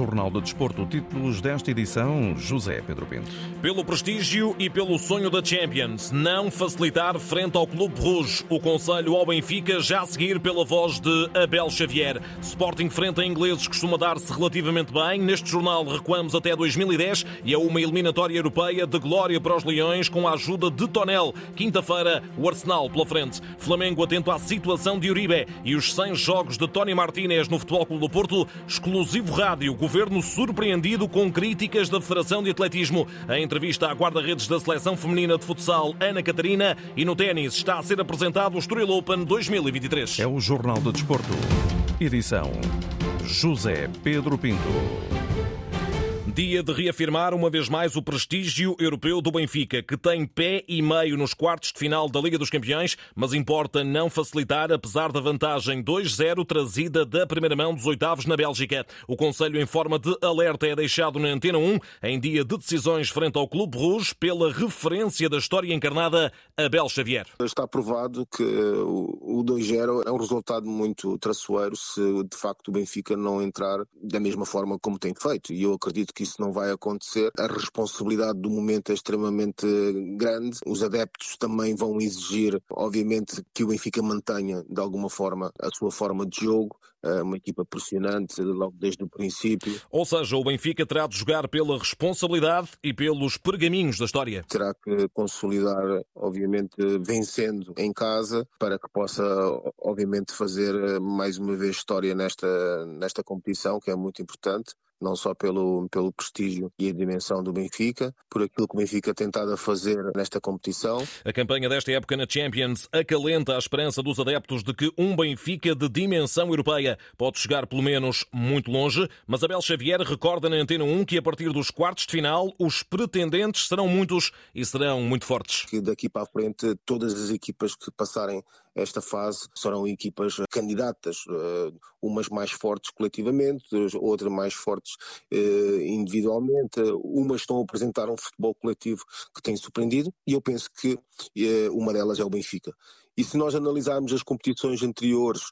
Jornal de Desporto. Títulos desta edição, José Pedro Pinto. Pelo prestígio e pelo sonho da Champions, não facilitar frente ao Clube Rouge. O conselho ao Benfica já a seguir pela voz de Abel Xavier. Sporting frente a ingleses costuma dar-se relativamente bem. Neste jornal recuamos até 2010 e é uma eliminatória europeia de glória para os Leões com a ajuda de Tonel. Quinta-feira, o Arsenal pela frente. Flamengo atento à situação de Uribe e os 100 jogos de Tony Martínez no Futebol Clube do Porto. Exclusivo rádio, governo surpreendido com críticas da Federação de Atletismo. A entrevista à guarda-redes da Seleção Feminina de Futsal, Ana Catarina. E no ténis está a ser apresentado o Estoril Open 2023. É o Jornal de Desporto. Edição José Pedro Pinto. Dia de reafirmar uma vez mais o prestígio europeu do Benfica, que tem pé e meio nos quartos de final da Liga dos Campeões, mas importa não facilitar, apesar da vantagem 2-0 trazida da primeira mão dos oitavos na Bélgica. O Conselho, em forma de alerta, é deixado na Antena 1 em dia de decisões frente ao Clube Rouge pela referência da história encarnada Abel Xavier. Está provado que o 2-0 é um resultado muito traçoeiro se de facto o Benfica não entrar da mesma forma como tem feito. E eu acredito que isso não vai acontecer. A responsabilidade do momento é extremamente grande. Os adeptos também vão exigir, obviamente, que o Benfica mantenha de alguma forma a sua forma de jogo. É uma equipa pressionante logo desde o princípio. Ou seja, o Benfica terá de jogar pela responsabilidade e pelos pergaminhos da história. Terá que consolidar, obviamente, vencendo em casa para que possa, obviamente, fazer mais uma vez história nesta, nesta competição, que é muito importante não só pelo, pelo prestígio e a dimensão do Benfica, por aquilo que o Benfica tem tentado a fazer nesta competição. A campanha desta época na Champions acalenta a esperança dos adeptos de que um Benfica de dimensão europeia pode chegar pelo menos muito longe, mas Abel Xavier recorda na Antena 1 que a partir dos quartos de final os pretendentes serão muitos e serão muito fortes. Que daqui para a frente todas as equipas que passarem esta fase serão equipas candidatas, eh, umas mais fortes coletivamente, outras mais fortes eh, individualmente, umas estão a apresentar um futebol coletivo que tem surpreendido e eu penso que eh, uma delas é o Benfica. E se nós analisarmos as competições anteriores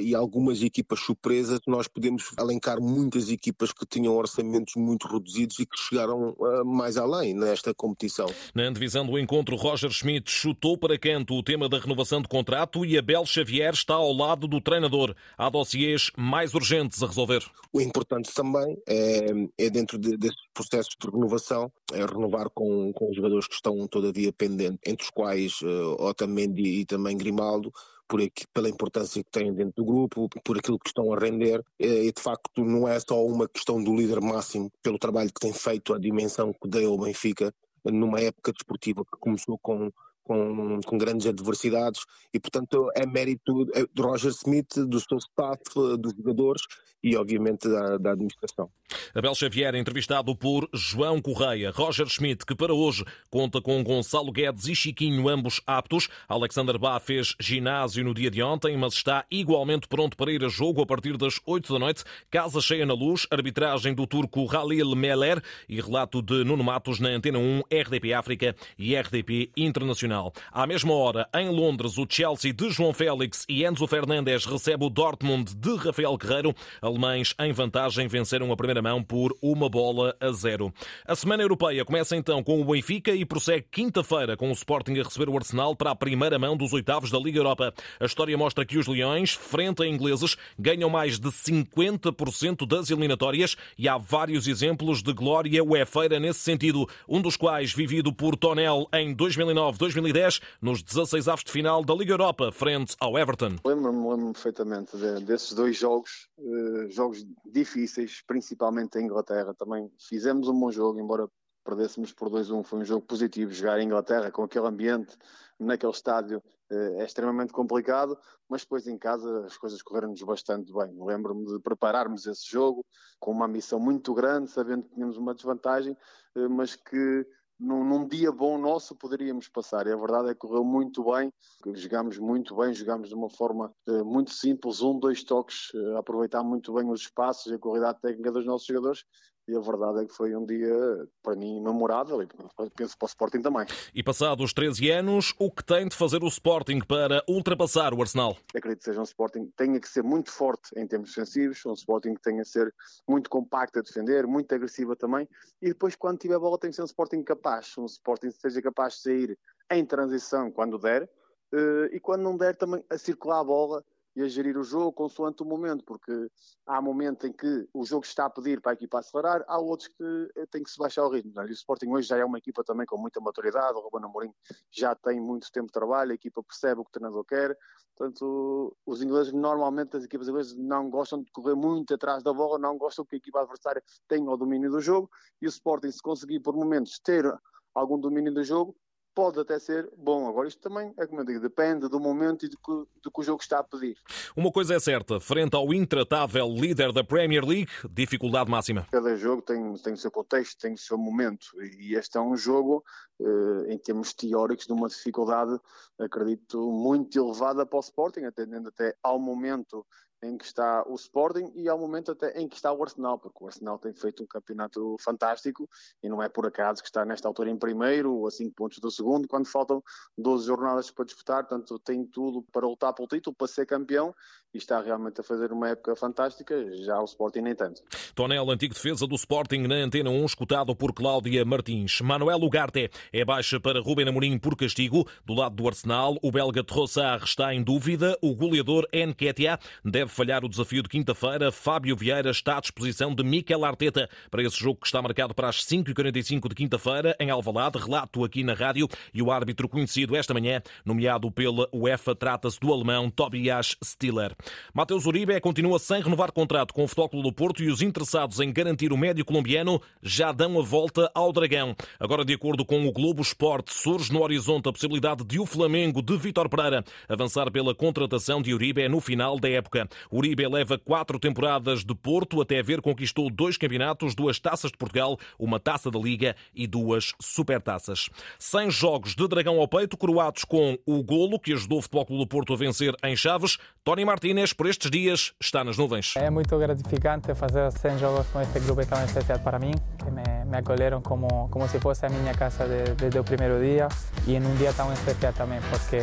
e algumas equipas surpresas, nós podemos alencar muitas equipas que tinham orçamentos muito reduzidos e que chegaram uh, mais além nesta competição. Na divisão do encontro, Roger Schmidt chutou para canto o tema da renovação de contrato e Abel Xavier está ao lado do treinador. Há dossiês mais urgentes a resolver. O importante também é, é dentro de, desses processos de renovação, é renovar com, com os jogadores que estão todavia pendentes, entre os quais uh, Otamendi e também Grimaldo, por aqui, pela importância que têm dentro do grupo, por aquilo que estão a render. E de facto não é só uma questão do líder máximo, pelo trabalho que tem feito, a dimensão que deu ao Benfica numa época desportiva que começou com com, com, grandes adversidades e, portanto, é mérito de Roger Smith, do seu staff, dos jogadores e, obviamente, da, da administração. Abel Xavier, entrevistado por João Correia. Roger Schmidt, que para hoje conta com Gonçalo Guedes e Chiquinho, ambos aptos. Alexander Bá fez ginásio no dia de ontem, mas está igualmente pronto para ir a jogo a partir das 8 da noite. Casa cheia na luz, arbitragem do turco Halil Meller e relato de Nuno Matos na Antena 1, RDP África e RDP Internacional. À mesma hora, em Londres, o Chelsea de João Félix e Enzo Fernandes recebe o Dortmund de Rafael Guerreiro. Alemães em vantagem venceram a primeira mão por uma bola a zero. A Semana Europeia começa então com o Benfica e prossegue quinta-feira com o Sporting a receber o Arsenal para a primeira mão dos oitavos da Liga Europa. A história mostra que os Leões, frente a ingleses, ganham mais de 50% das eliminatórias e há vários exemplos de glória uefeira nesse sentido, um dos quais vivido por Tonel em 2009-2010 nos 16 avos de final da Liga Europa, frente ao Everton. Lembro-me lembro perfeitamente desses dois jogos, eh, jogos difíceis, principalmente em Inglaterra. Também fizemos um bom jogo, embora perdêssemos por 2-1. Foi um jogo positivo. Jogar em Inglaterra com aquele ambiente, naquele estádio, eh, é extremamente complicado, mas depois em casa as coisas correram-nos bastante bem. Lembro-me de prepararmos esse jogo com uma ambição muito grande, sabendo que tínhamos uma desvantagem, eh, mas que num, num, dia bom nosso poderíamos passar. E a verdade é que correu muito bem, jogámos muito bem, jogámos de uma forma uh, muito simples, um, dois toques, uh, aproveitar muito bem os espaços e a qualidade técnica dos nossos jogadores e a verdade é que foi um dia, para mim, memorável e penso para o Sporting também. E passados 13 anos, o que tem de fazer o Sporting para ultrapassar o Arsenal? Acredito que seja um Sporting que tenha que ser muito forte em termos defensivos, um Sporting que tenha que ser muito compacto a defender, muito agressiva também, e depois, quando tiver bola, tem que ser um Sporting capaz, um Sporting que seja capaz de sair em transição quando der, eh, e quando não der, também a circular a bola e a gerir o jogo consoante o momento, porque há momentos em que o jogo está a pedir para a equipa acelerar, há outros que eh, tem que se baixar o ritmo. É? E o Sporting hoje já é uma equipa também com muita maturidade, o Ruben Amorim já tem muito tempo de trabalho, a equipa percebe o que o treinador quer, portanto, os ingleses, normalmente as equipas inglesas não gostam de correr muito atrás da bola, não gostam que a equipa adversária tenha o domínio do jogo, e o Sporting, se conseguir por momentos ter algum domínio do jogo, pode até ser bom. Agora, isto também, é como eu digo, depende do momento e do que, do que o jogo está a pedir. Uma coisa é certa, frente ao intratável líder da Premier League, dificuldade máxima. Cada jogo tem, tem o seu contexto, tem o seu momento, e este é um jogo, eh, em termos teóricos, de uma dificuldade, acredito, muito elevada para o Sporting, atendendo até ao momento em que está o Sporting e ao momento até em que está o Arsenal, porque o Arsenal tem feito um campeonato fantástico e não é por acaso que está nesta altura em primeiro ou a 5 pontos do segundo, quando faltam 12 jornadas para disputar, portanto tem tudo para lutar pelo título, para ser campeão e está realmente a fazer uma época fantástica, já o Sporting nem tanto. Tonel, antigo defesa do Sporting na Antena 1, escutado por Cláudia Martins. Manuel Ugarte é baixa para Ruben Amorim por castigo. Do lado do Arsenal, o belga Trossard está em dúvida. O goleador Nketiah deve falhar o desafio de quinta-feira. Fábio Vieira está à disposição de Mikel Arteta para esse jogo que está marcado para as 5h45 de quinta-feira em Alvalade. Relato aqui na rádio e o árbitro conhecido esta manhã, nomeado pela UEFA, trata-se do alemão Tobias Stiller. Mateus Uribe continua sem renovar contrato com o Futebol do Porto e os interessados em garantir o médio colombiano já dão a volta ao Dragão. Agora, de acordo com o Globo Esporte, surge no horizonte a possibilidade de o Flamengo de Vitor Pereira avançar pela contratação de Uribe no final da época. Uribe leva quatro temporadas de Porto até ver conquistou dois campeonatos, duas taças de Portugal, uma taça da Liga e duas supertaças. 100 jogos de Dragão ao peito, coroados com o golo que ajudou o Futebol do Porto a vencer em Chaves. Tony Inês, por estes dias, está nas nuvens. É muito gratificante fazer 100 jogos com este grupo tão especial para mim, que me, me acolheram como, como se fosse a minha casa de, desde o primeiro dia e em um dia tão especial também, porque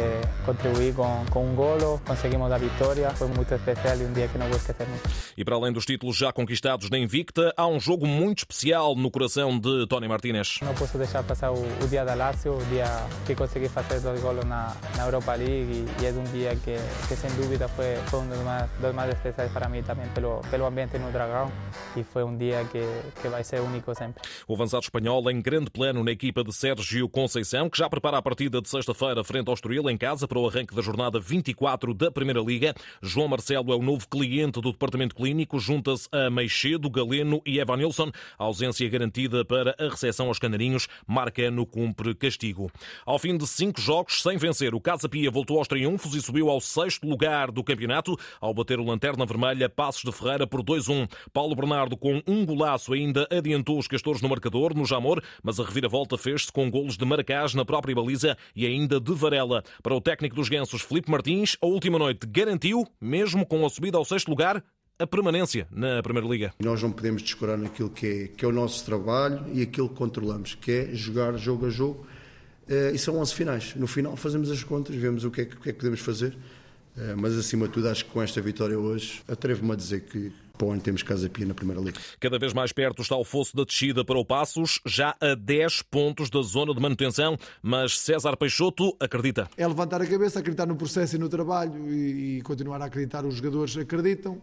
contribuí com, com um golo, conseguimos a vitória, foi muito especial e um dia que não vou esquecer nunca. E para além dos títulos já conquistados na Invicta, há um jogo muito especial no coração de Tony Martínez. Não posso deixar passar o, o dia da Lazio, o dia que consegui fazer dois golos na, na Europa League e, e é um dia que, que sem dúvida foi, foi foi um dos mais, dos mais especiais para mim também pelo, pelo ambiente no Dragão e foi um dia que, que vai ser único sempre. O avançado espanhol em grande plano na equipa de Sérgio Conceição, que já prepara a partida de sexta-feira frente ao Estoril em casa para o arranque da jornada 24 da Primeira Liga. João Marcelo é o novo cliente do Departamento Clínico, junta-se a Meixedo, Galeno e Evan Nilsson. A ausência garantida para a recepção aos Canarinhos, Marcano cumpre castigo. Ao fim de cinco jogos sem vencer, o Casa Pia voltou aos triunfos e subiu ao sexto lugar do campeonato campeonato ao bater o Lanterna Vermelha Passos de Ferreira por 2-1. Paulo Bernardo com um golaço ainda adiantou os castores no marcador no Jamor, mas a reviravolta fez-se com golos de Maracás na própria baliza e ainda de Varela. Para o técnico dos Gansos, Felipe Martins, a última noite garantiu, mesmo com a subida ao sexto lugar, a permanência na Primeira Liga. Nós não podemos descurar naquilo que é, que é o nosso trabalho e aquilo que controlamos, que é jogar jogo a jogo. Uh, e são 11 finais. No final fazemos as contas, vemos o que é que, o que, é que podemos fazer eh, mas acima de tudo, acho que com esta vitória hoje, atrevo-me a dizer que para onde temos Casa Pia na Primeira Liga. Cada vez mais perto está o fosso da descida para o Passos, já a 10 pontos da zona de manutenção, mas César Peixoto acredita. É levantar a cabeça, acreditar no processo e no trabalho e, e continuar a acreditar. Os jogadores acreditam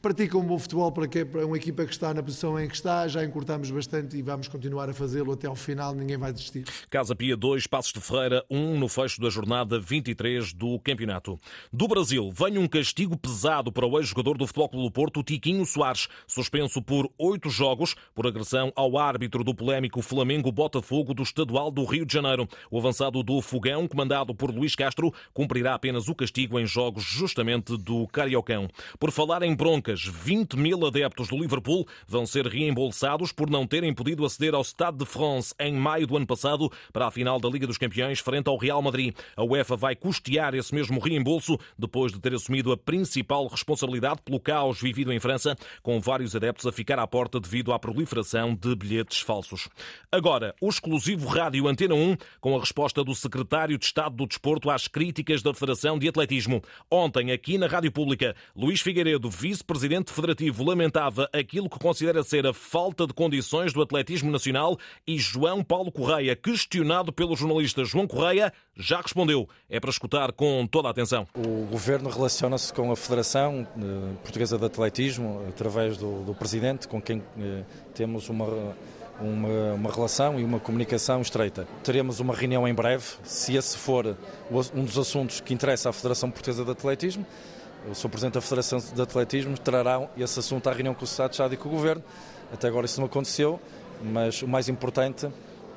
pratica um bom futebol para, que, para uma equipa que está na posição em que está. Já encurtamos bastante e vamos continuar a fazê-lo até ao final. Ninguém vai desistir. Casa Pia 2, Passos de Ferreira 1 um no fecho da jornada 23 do campeonato. Do Brasil, vem um castigo pesado para o ex-jogador do Futebol Clube do Porto, Tiquinho Soares, suspenso por oito jogos por agressão ao árbitro do polémico Flamengo Botafogo do Estadual do Rio de Janeiro. O avançado do Fogão, comandado por Luís Castro, cumprirá apenas o castigo em jogos justamente do Cariocão. Por falar em bronca, broncas. 20 mil adeptos do Liverpool vão ser reembolsados por não terem podido aceder ao Stade de France em maio do ano passado para a final da Liga dos Campeões frente ao Real Madrid. A UEFA vai custear esse mesmo reembolso depois de ter assumido a principal responsabilidade pelo caos vivido em França, com vários adeptos a ficar à porta devido à proliferação de bilhetes falsos. Agora, o exclusivo Rádio Antena 1 com a resposta do secretário de Estado do Desporto às críticas da Federação de Atletismo. Ontem, aqui na Rádio Pública, Luís Figueiredo, vice-presidente federativo, lamentava aquilo que considera ser a falta de condições do atletismo nacional e João Paulo Correia, questionado pelo jornalista João Correia, já respondeu. É para escutar com toda a atenção. O governo relaciona-se com a Federação eh, Portuguesa de Atletismo através do, do presidente, com quem eh, temos uma uma, uma, relação e uma comunicação estreita. Teremos uma reunião em breve, se esse for um dos assuntos que interessa à Federação Portuguesa de Atletismo. Eu sou Presidente da Federação de Atletismo, trará esse assunto à reunião com o Estado de Estado e com o Governo. Até agora isso não aconteceu, mas o mais importante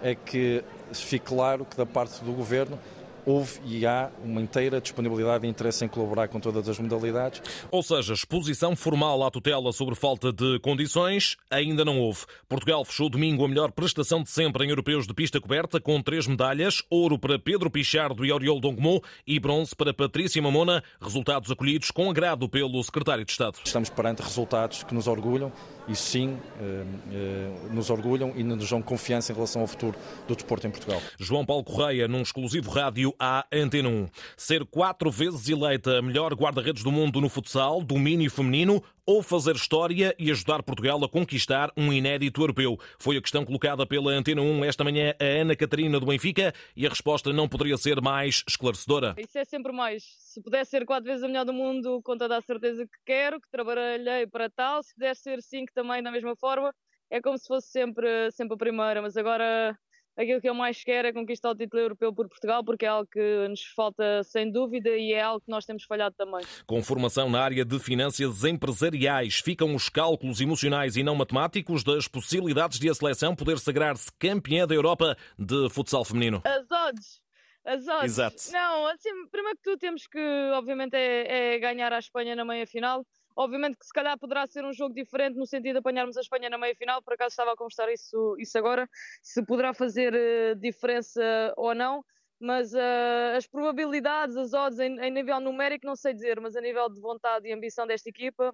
é que fique claro que da parte do Governo houve e há uma inteira disponibilidade e interesse em colaborar com todas as modalidades. Ou seja, exposição formal à tutela sobre falta de condições ainda não houve. Portugal fechou domingo a melhor prestação de sempre em europeus de pista coberta, com três medalhas: ouro para Pedro Pichardo e Oriol Dongmo e bronze para Patrícia Mamona, resultados acolhidos com agrado pelo secretário de Estado. Estamos perante resultados que nos orgulham isso sim eh, eh, nos orgulham e nos dão confiança em relação ao futuro do desporto em Portugal. João Paulo Correia, num exclusivo rádio à Antena 1. Ser quatro vezes eleita a melhor guarda-redes do mundo no futsal, domínio feminino, ou fazer história e ajudar Portugal a conquistar um inédito europeu? Foi a questão colocada pela Antena 1 esta manhã a Ana Catarina do Benfica e a resposta não poderia ser mais esclarecedora. Isso é sempre mais. Se puder ser quatro vezes a melhor do mundo, com toda a certeza que quero, que trabalhei para tal. Se puder ser cinco também da mesma forma, é como se fosse sempre, sempre a primeira. Mas agora aquilo que eu mais quero é conquistar o título europeu por Portugal, porque é algo que nos falta sem dúvida e é algo que nós temos falhado também. Com formação na área de finanças empresariais, ficam os cálculos emocionais e não matemáticos das possibilidades de a seleção poder sagrar-se campeã da Europa de futsal feminino. As odds! As odds. Exato. Não, assim, primeiro que tudo temos que, obviamente, é, é ganhar a Espanha na meia final. Obviamente que se calhar poderá ser um jogo diferente no sentido de apanharmos a Espanha na meia final, por acaso estava a conversar isso, isso agora, se poderá fazer uh, diferença ou não, mas uh, as probabilidades, as odds em, em nível numérico não sei dizer, mas a nível de vontade e ambição desta equipa,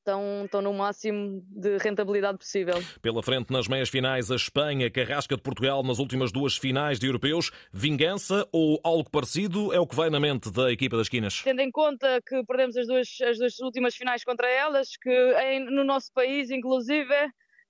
estão, estão no máximo de rentabilidade possível. Pela frente, nas meias finais, a Espanha, Carrasca de Portugal nas últimas duas finais de europeus. Vingança ou algo parecido é o que vai na mente da equipa das esquinas? Tendo em conta que perdemos as duas, as duas últimas finais contra elas, que em, no nosso país, inclusive,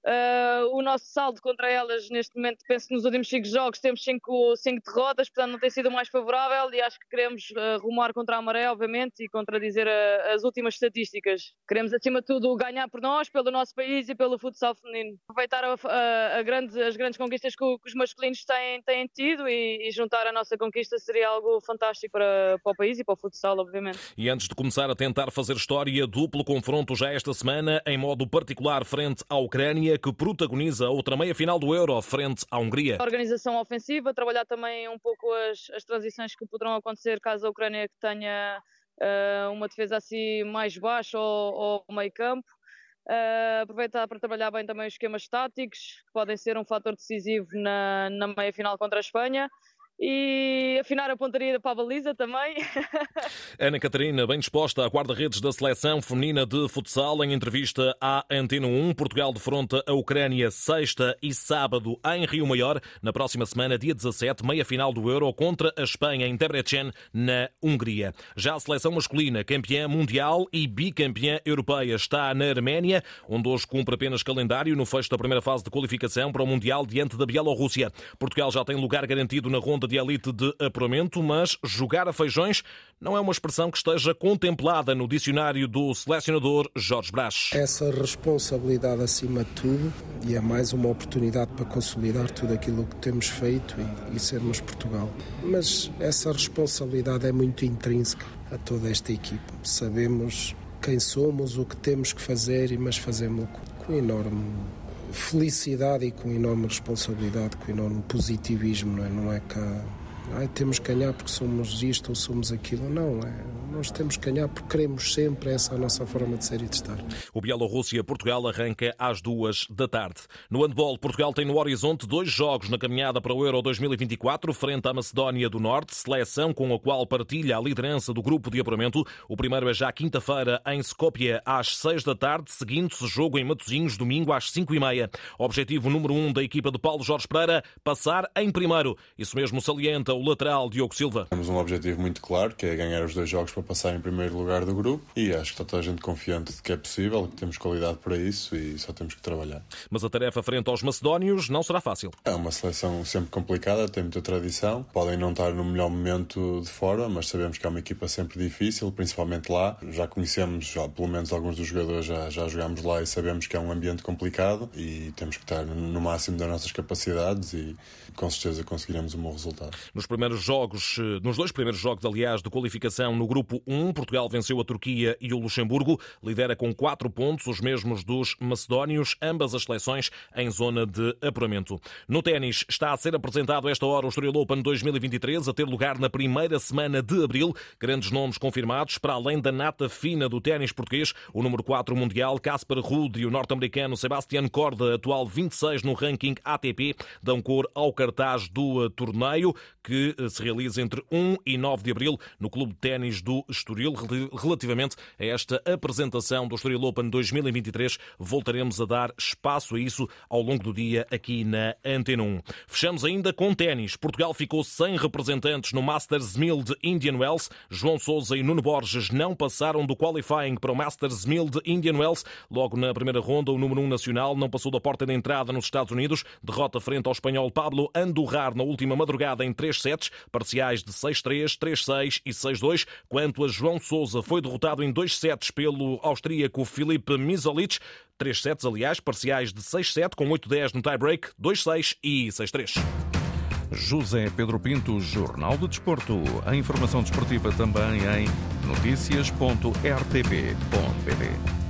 Uh, o nosso saldo contra elas, neste momento, penso que nos últimos 5 jogos temos 5 derrotas, portanto não tem sido mais favorável e acho que queremos uh, rumar contra a maré, obviamente, e contradizer a, as últimas estatísticas. Queremos, acima de tudo, ganhar por nós, pelo nosso país e pelo futsal feminino. Aproveitar a, a grande, as grandes conquistas que, que, os masculinos têm, têm tido e, e, juntar a nossa conquista seria algo fantástico para, para o país e para o futsal, obviamente. E antes de começar a tentar fazer história, duplo confronto já esta semana, em modo particular frente à Ucrânia que protagoniza outra meia-final do Euro frente à Hungria. A organização ofensiva, trabalhar também um pouco as, as transições que poderão acontecer caso a Ucrânia tenha uh, uma defesa assim mais baixa ou, ou meio campo. Uh, aproveitar para trabalhar bem também os esquemas táticos, que podem ser um fator decisivo na, na meia-final contra a Espanha e afinar a pontaria para a baliza também. Ana Catarina, bem disposta à guarda-redes da seleção feminina de futsal, em entrevista à Antena 1. Portugal defronta a Ucrânia sexta e sábado em Rio Maior. Na próxima semana, dia 17, meia-final do Euro contra a Espanha em Debrecen, na Hungria. Já a seleção masculina, campeã mundial e bicampeã europeia, está na Arménia, onde hoje cumpre apenas calendário no fecho da primeira fase de qualificação para o Mundial diante da Bielorrússia. Portugal já tem lugar garantido na ronda de elite de apuramento, mas jogar a feijões não é uma expressão que esteja contemplada no dicionário do selecionador Jorge Brás. Essa responsabilidade acima de tudo e é mais uma oportunidade para consolidar tudo aquilo que temos feito e, e sermos Portugal. Mas essa responsabilidade é muito intrínseca a toda esta equipe. Sabemos quem somos, o que temos que fazer, mas fazemos com enorme felicidade e com enorme responsabilidade, com enorme positivismo, não é? Não é que temos que ganhar porque somos isto ou somos aquilo, não, é, nós temos que ganhar porque queremos sempre, essa é a nossa forma de ser e de estar. O Bielorrússia-Portugal arranca às duas da tarde. No handball, Portugal tem no horizonte dois jogos na caminhada para o Euro 2024, frente à Macedónia do Norte, seleção com a qual partilha a liderança do grupo de apuramento. O primeiro é já quinta-feira em Skopje, às seis da tarde, seguindo-se jogo em Matosinhos, domingo às cinco e meia. Objetivo número um da equipa de Paulo Jorge Pereira, passar em primeiro. Isso mesmo salienta o lateral Diogo Silva. Temos um objetivo muito claro, que é ganhar os dois jogos para passar em primeiro lugar do grupo e acho que está toda a gente confiante de que é possível, que temos qualidade para isso e só temos que trabalhar. Mas a tarefa frente aos macedónios não será fácil. É uma seleção sempre complicada, tem muita tradição, podem não estar no melhor momento de fora, mas sabemos que é uma equipa sempre difícil, principalmente lá. Já conhecemos, já, pelo menos alguns dos jogadores já, já jogámos lá e sabemos que é um ambiente complicado e temos que estar no máximo das nossas capacidades e com certeza conseguiremos um bom resultado. Nos primeiros jogos, eh, nos dois primeiros jogos, aliás, de qualificação no grupo 1, Portugal venceu a Turquia e o Luxemburgo, lidera com 4 pontos, os mesmos dos macedónios, ambas as seleções em zona de apuramento. No ténis, está a ser apresentado esta hora o Estoril Open 2023, a ter lugar na primeira semana de abril. Grandes nomes confirmados, para além da nata fina do ténis português, o número 4 mundial, Casper Ruud e o norte-americano Sebastian Corda, atual 26 no ranking ATP, dão cor ao cartaz do torneio que eh, se realiza entre 1 e 9 de abril no Clube de Ténis do Estoril. Relativamente a esta apresentação do Estoril Open 2023, voltaremos a dar espaço a isso ao longo do dia aqui na Antena 1. Fechamos ainda com ténis. Portugal ficou sem representantes no Masters 1000 de Indian Wells. João Sousa e Nuno Borges não passaram do qualifying para o Masters 1000 de Indian Wells. Logo na primeira ronda, o número 1 nacional não passou da porta de entrada nos Estados Unidos. Derrota frente ao espanhol Pablo Andurrar na última madrugada em 3 sets, parciais de 6-3, 3-6 e 6-2. Quanto a João Sousa, foi derrotado em dois sets pelo austríaco Filipe Misolic. Três sets, aliás, parciais de 6-7, com 8-10 no tie-break, 2-6 e 6-3. José Pedro Pinto, Jornal do Desporto. A informação desportiva também em notícias.rtp.pt.